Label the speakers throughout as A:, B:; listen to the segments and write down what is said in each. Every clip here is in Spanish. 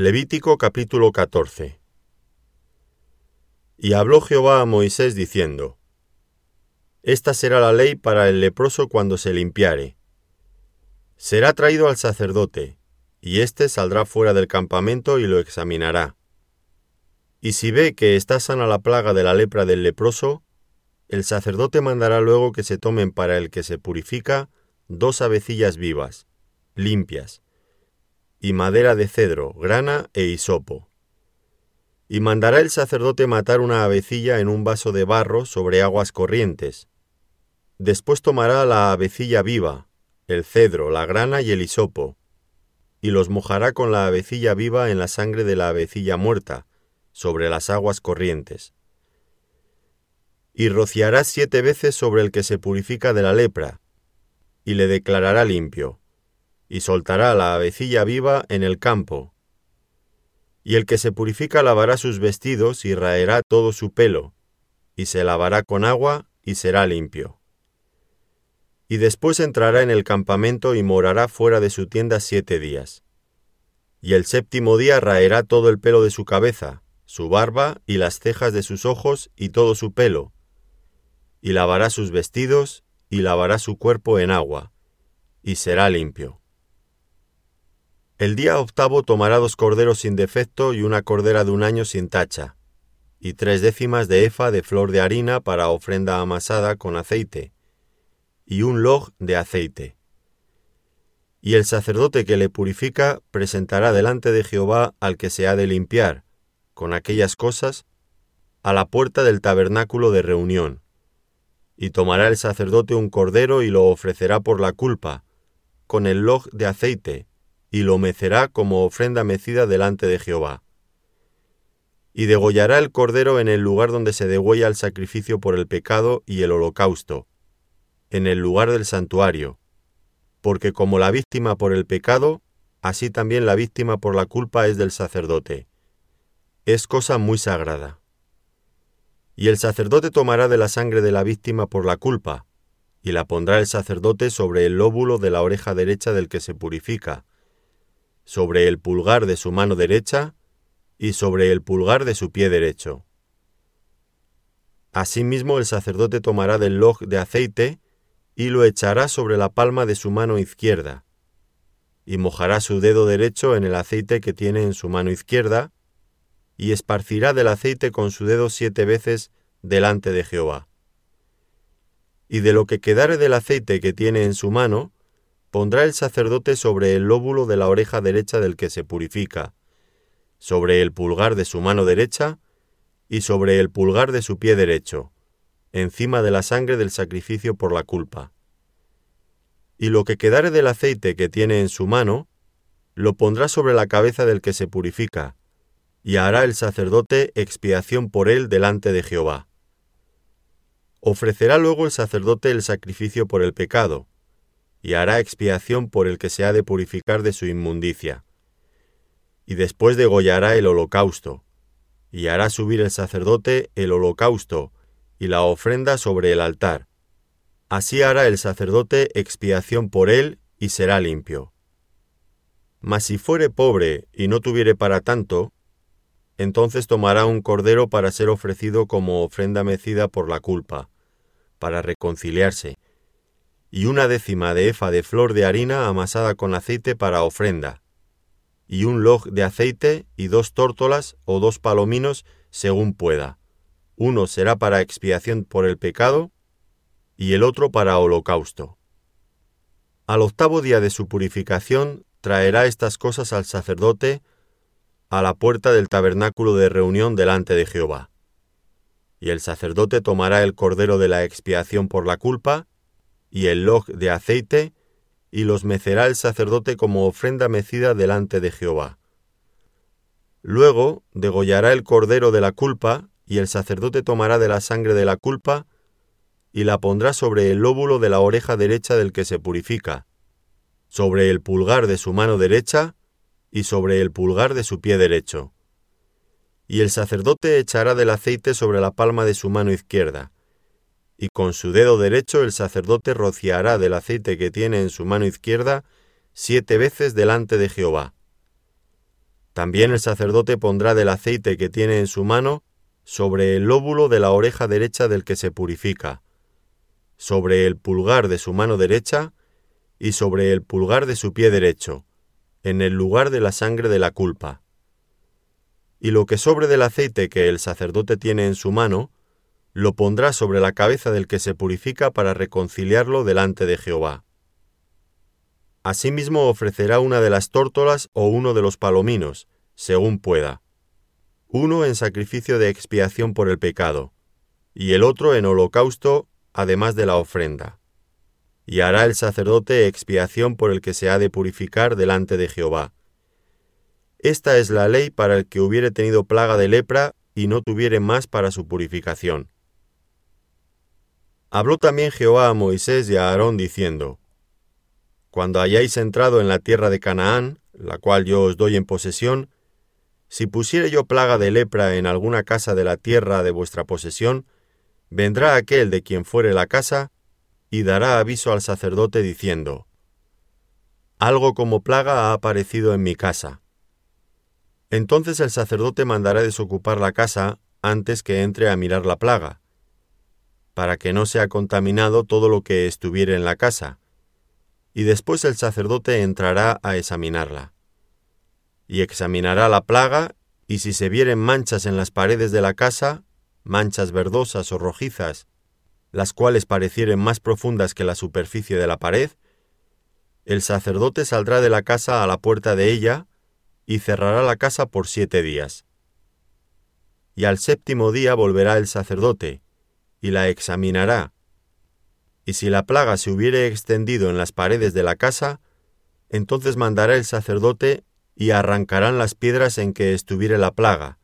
A: Levítico capítulo 14 Y habló Jehová a Moisés diciendo, Esta será la ley para el leproso cuando se limpiare. Será traído al sacerdote, y éste saldrá fuera del campamento y lo examinará. Y si ve que está sana la plaga de la lepra del leproso, el sacerdote mandará luego que se tomen para el que se purifica dos avecillas vivas, limpias, y madera de cedro, grana e hisopo. Y mandará el sacerdote matar una avecilla en un vaso de barro sobre aguas corrientes. Después tomará la avecilla viva, el cedro, la grana y el hisopo, y los mojará con la avecilla viva en la sangre de la avecilla muerta, sobre las aguas corrientes. Y rociará siete veces sobre el que se purifica de la lepra, y le declarará limpio y soltará la avecilla viva en el campo. Y el que se purifica lavará sus vestidos y raerá todo su pelo, y se lavará con agua y será limpio. Y después entrará en el campamento y morará fuera de su tienda siete días. Y el séptimo día raerá todo el pelo de su cabeza, su barba y las cejas de sus ojos y todo su pelo, y lavará sus vestidos y lavará su cuerpo en agua, y será limpio. El día octavo tomará dos corderos sin defecto y una cordera de un año sin tacha, y tres décimas de efa de flor de harina para ofrenda amasada con aceite, y un log de aceite. Y el sacerdote que le purifica presentará delante de Jehová al que se ha de limpiar, con aquellas cosas, a la puerta del tabernáculo de reunión. Y tomará el sacerdote un cordero y lo ofrecerá por la culpa, con el log de aceite, y lo mecerá como ofrenda mecida delante de Jehová. Y degollará el cordero en el lugar donde se degüella el sacrificio por el pecado y el holocausto, en el lugar del santuario, porque como la víctima por el pecado, así también la víctima por la culpa es del sacerdote. Es cosa muy sagrada. Y el sacerdote tomará de la sangre de la víctima por la culpa, y la pondrá el sacerdote sobre el lóbulo de la oreja derecha del que se purifica, sobre el pulgar de su mano derecha y sobre el pulgar de su pie derecho. Asimismo el sacerdote tomará del log de aceite y lo echará sobre la palma de su mano izquierda, y mojará su dedo derecho en el aceite que tiene en su mano izquierda, y esparcirá del aceite con su dedo siete veces delante de Jehová. Y de lo que quedare del aceite que tiene en su mano, pondrá el sacerdote sobre el lóbulo de la oreja derecha del que se purifica, sobre el pulgar de su mano derecha y sobre el pulgar de su pie derecho, encima de la sangre del sacrificio por la culpa. Y lo que quedare del aceite que tiene en su mano, lo pondrá sobre la cabeza del que se purifica, y hará el sacerdote expiación por él delante de Jehová. Ofrecerá luego el sacerdote el sacrificio por el pecado, y hará expiación por el que se ha de purificar de su inmundicia. Y después degollará el holocausto, y hará subir el sacerdote el holocausto y la ofrenda sobre el altar. Así hará el sacerdote expiación por él y será limpio. Mas si fuere pobre y no tuviere para tanto, entonces tomará un cordero para ser ofrecido como ofrenda mecida por la culpa, para reconciliarse, y una décima de efa de flor de harina amasada con aceite para ofrenda, y un log de aceite y dos tórtolas o dos palominos según pueda. Uno será para expiación por el pecado y el otro para holocausto. Al octavo día de su purificación traerá estas cosas al sacerdote a la puerta del tabernáculo de reunión delante de Jehová. Y el sacerdote tomará el cordero de la expiación por la culpa, y el log de aceite, y los mecerá el sacerdote como ofrenda mecida delante de Jehová. Luego degollará el cordero de la culpa, y el sacerdote tomará de la sangre de la culpa, y la pondrá sobre el lóbulo de la oreja derecha del que se purifica, sobre el pulgar de su mano derecha, y sobre el pulgar de su pie derecho. Y el sacerdote echará del aceite sobre la palma de su mano izquierda, y con su dedo derecho el sacerdote rociará del aceite que tiene en su mano izquierda siete veces delante de Jehová. También el sacerdote pondrá del aceite que tiene en su mano sobre el lóbulo de la oreja derecha del que se purifica, sobre el pulgar de su mano derecha y sobre el pulgar de su pie derecho, en el lugar de la sangre de la culpa. Y lo que sobre del aceite que el sacerdote tiene en su mano, lo pondrá sobre la cabeza del que se purifica para reconciliarlo delante de Jehová. Asimismo ofrecerá una de las tórtolas o uno de los palominos, según pueda. Uno en sacrificio de expiación por el pecado, y el otro en holocausto, además de la ofrenda. Y hará el sacerdote expiación por el que se ha de purificar delante de Jehová. Esta es la ley para el que hubiere tenido plaga de lepra y no tuviere más para su purificación. Habló también Jehová a Moisés y a Aarón diciendo, cuando hayáis entrado en la tierra de Canaán, la cual yo os doy en posesión, si pusiere yo plaga de lepra en alguna casa de la tierra de vuestra posesión, vendrá aquel de quien fuere la casa, y dará aviso al sacerdote diciendo, Algo como plaga ha aparecido en mi casa. Entonces el sacerdote mandará desocupar la casa antes que entre a mirar la plaga, para que no sea contaminado todo lo que estuviere en la casa, y después el sacerdote entrará a examinarla. Y examinará la plaga, y si se vieren manchas en las paredes de la casa, manchas verdosas o rojizas, las cuales parecieren más profundas que la superficie de la pared, el sacerdote saldrá de la casa a la puerta de ella, y cerrará la casa por siete días. Y al séptimo día volverá el sacerdote, y la examinará, y si la plaga se hubiere extendido en las paredes de la casa, entonces mandará el sacerdote y arrancarán las piedras en que estuviere la plaga,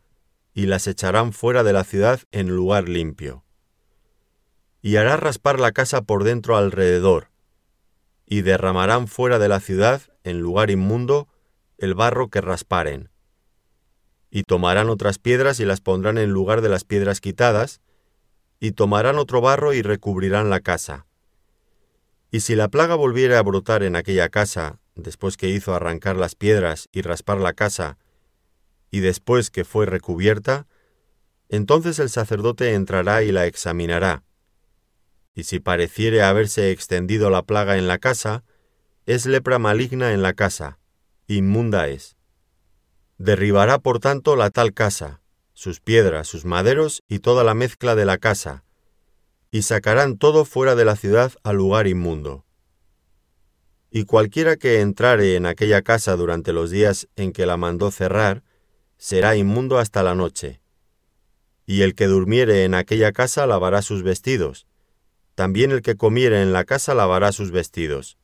A: y las echarán fuera de la ciudad en lugar limpio. Y hará raspar la casa por dentro alrededor, y derramarán fuera de la ciudad, en lugar inmundo, el barro que rasparen. Y tomarán otras piedras y las pondrán en lugar de las piedras quitadas, y tomarán otro barro y recubrirán la casa y si la plaga volviera a brotar en aquella casa, después que hizo arrancar las piedras y raspar la casa, y después que fue recubierta, entonces el sacerdote entrará y la examinará. Y si pareciere haberse extendido la plaga en la casa, es lepra maligna en la casa, inmunda es. Derribará por tanto la tal casa, sus piedras, sus maderos y toda la mezcla de la casa, y sacarán todo fuera de la ciudad al lugar inmundo. Y cualquiera que entrare en aquella casa durante los días en que la mandó cerrar, será inmundo hasta la noche. Y el que durmiere en aquella casa lavará sus vestidos, también el que comiere en la casa lavará sus vestidos.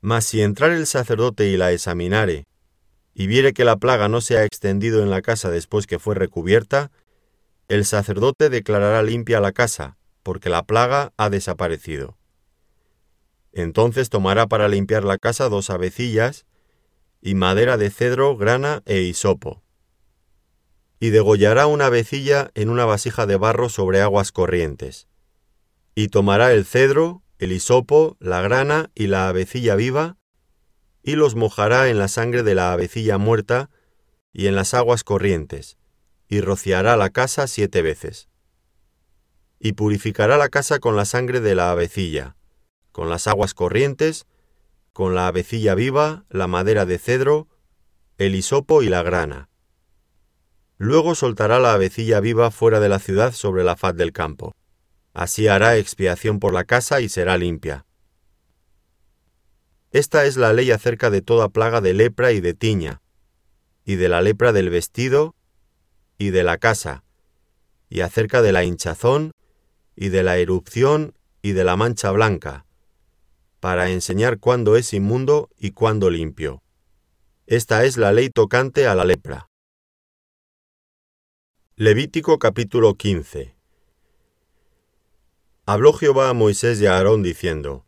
A: Mas si entrare el sacerdote y la examinare, y viere que la plaga no se ha extendido en la casa después que fue recubierta, el sacerdote declarará limpia la casa, porque la plaga ha desaparecido. Entonces tomará para limpiar la casa dos avecillas, y madera de cedro, grana e hisopo. Y degollará una avecilla en una vasija de barro sobre aguas corrientes. Y tomará el cedro, el hisopo, la grana y la avecilla viva, y los mojará en la sangre de la avecilla muerta y en las aguas corrientes, y rociará la casa siete veces y purificará la casa con la sangre de la avecilla, con las aguas corrientes, con la avecilla viva, la madera de cedro, el hisopo y la grana. Luego soltará la avecilla viva fuera de la ciudad sobre la faz del campo. Así hará expiación por la casa y será limpia. Esta es la ley acerca de toda plaga de lepra y de tiña, y de la lepra del vestido y de la casa, y acerca de la hinchazón y de la erupción y de la mancha blanca, para enseñar cuándo es inmundo y cuándo limpio. Esta es la ley tocante a la lepra. Levítico capítulo 15 Habló Jehová a Moisés y a Aarón diciendo,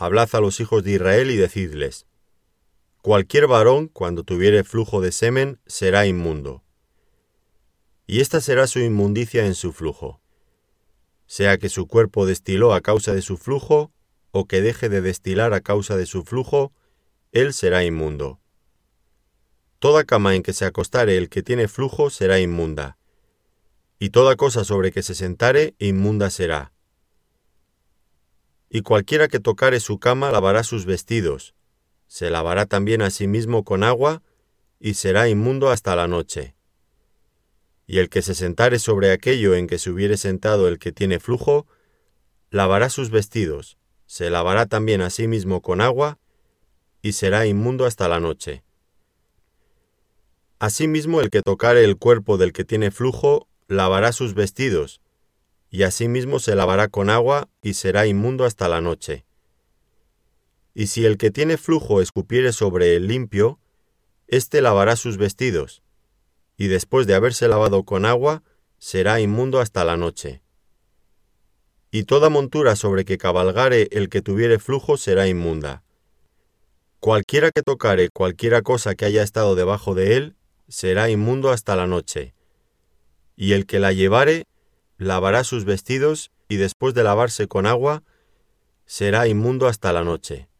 A: Hablad a los hijos de Israel y decidles, Cualquier varón, cuando tuviere flujo de semen, será inmundo. Y esta será su inmundicia en su flujo sea que su cuerpo destiló a causa de su flujo, o que deje de destilar a causa de su flujo, él será inmundo. Toda cama en que se acostare el que tiene flujo será inmunda, y toda cosa sobre que se sentare inmunda será. Y cualquiera que tocare su cama lavará sus vestidos, se lavará también a sí mismo con agua, y será inmundo hasta la noche. Y el que se sentare sobre aquello en que se hubiere sentado el que tiene flujo, lavará sus vestidos, se lavará también a sí mismo con agua, y será inmundo hasta la noche. Asimismo el que tocare el cuerpo del que tiene flujo, lavará sus vestidos, y asimismo se lavará con agua, y será inmundo hasta la noche. Y si el que tiene flujo escupiere sobre el limpio, éste lavará sus vestidos, y después de haberse lavado con agua, será inmundo hasta la noche. Y toda montura sobre que cabalgare el que tuviere flujo será inmunda. Cualquiera que tocare cualquiera cosa que haya estado debajo de él, será inmundo hasta la noche. Y el que la llevare, lavará sus vestidos, y después de lavarse con agua, será inmundo hasta la noche.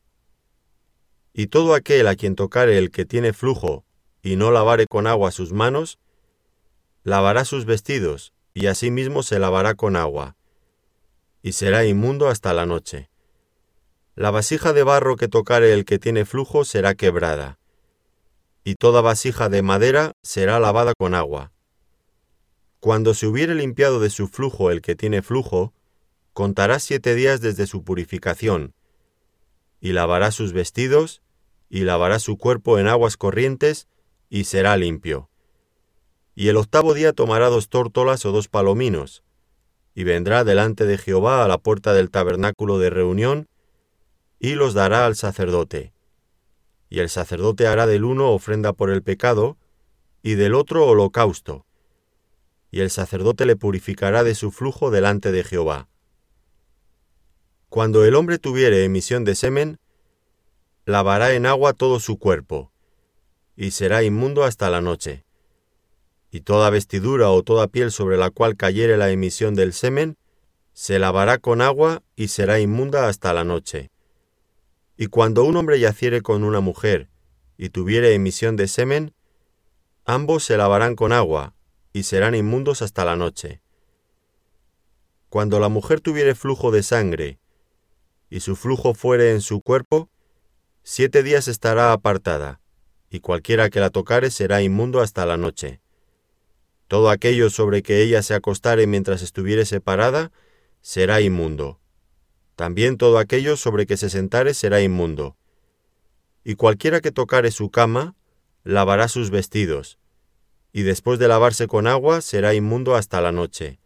A: Y todo aquel a quien tocare el que tiene flujo, y no lavare con agua sus manos, lavará sus vestidos, y asimismo se lavará con agua, y será inmundo hasta la noche. La vasija de barro que tocare el que tiene flujo será quebrada, y toda vasija de madera será lavada con agua. Cuando se hubiere limpiado de su flujo el que tiene flujo, contará siete días desde su purificación, y lavará sus vestidos, y lavará su cuerpo en aguas corrientes, y será limpio. Y el octavo día tomará dos tórtolas o dos palominos, y vendrá delante de Jehová a la puerta del tabernáculo de reunión, y los dará al sacerdote y el sacerdote hará del uno ofrenda por el pecado, y del otro holocausto, y el sacerdote le purificará de su flujo delante de Jehová. Cuando el hombre tuviere emisión de semen, lavará en agua todo su cuerpo, y será inmundo hasta la noche. Y toda vestidura o toda piel sobre la cual cayere la emisión del semen, se lavará con agua y será inmunda hasta la noche. Y cuando un hombre yaciere con una mujer y tuviere emisión de semen, ambos se lavarán con agua y serán inmundos hasta la noche. Cuando la mujer tuviere flujo de sangre y su flujo fuere en su cuerpo, siete días estará apartada, y cualquiera que la tocare será inmundo hasta la noche. Todo aquello sobre que ella se acostare mientras estuviere separada será inmundo también todo aquello sobre que se sentare será inmundo. Y cualquiera que tocare su cama, lavará sus vestidos, y después de lavarse con agua será inmundo hasta la noche.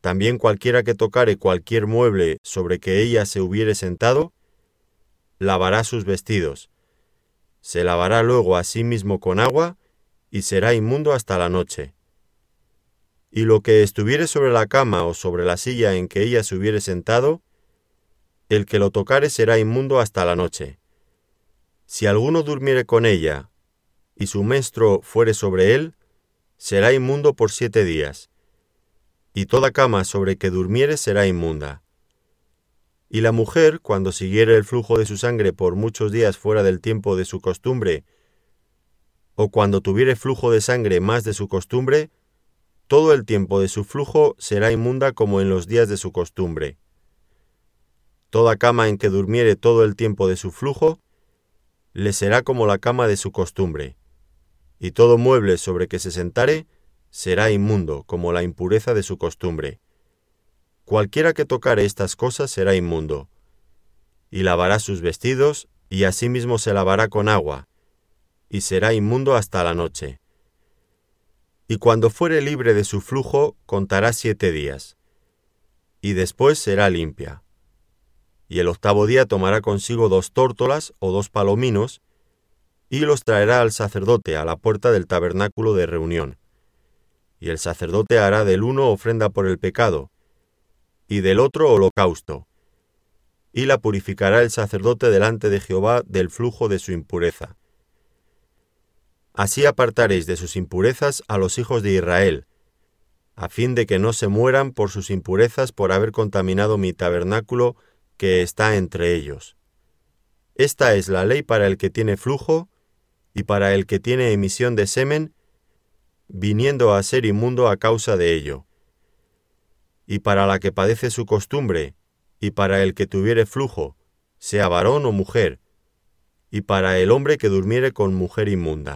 A: También cualquiera que tocare cualquier mueble sobre que ella se hubiere sentado, lavará sus vestidos. Se lavará luego a sí mismo con agua, y será inmundo hasta la noche. Y lo que estuviere sobre la cama o sobre la silla en que ella se hubiere sentado, el que lo tocare será inmundo hasta la noche. Si alguno durmiere con ella, y su menstruo fuere sobre él, será inmundo por siete días, y toda cama sobre que durmiere será inmunda. Y la mujer, cuando siguiere el flujo de su sangre por muchos días fuera del tiempo de su costumbre, o cuando tuviere flujo de sangre más de su costumbre, todo el tiempo de su flujo será inmunda como en los días de su costumbre. Toda cama en que durmiere todo el tiempo de su flujo, le será como la cama de su costumbre, y todo mueble sobre que se sentare será inmundo como la impureza de su costumbre. Cualquiera que tocare estas cosas será inmundo, y lavará sus vestidos, y asimismo se lavará con agua, y será inmundo hasta la noche. Y cuando fuere libre de su flujo, contará siete días, y después será limpia y el octavo día tomará consigo dos tórtolas o dos palominos, y los traerá al sacerdote a la puerta del tabernáculo de reunión. Y el sacerdote hará del uno ofrenda por el pecado, y del otro holocausto, y la purificará el sacerdote delante de Jehová del flujo de su impureza. Así apartaréis de sus impurezas a los hijos de Israel, a fin de que no se mueran por sus impurezas por haber contaminado mi tabernáculo que está entre ellos. Esta es la ley para el que tiene flujo y para el que tiene emisión de semen, viniendo a ser inmundo a causa de ello, y para la que padece su costumbre, y para el que tuviere flujo, sea varón o mujer, y para el hombre que durmiere con mujer inmunda.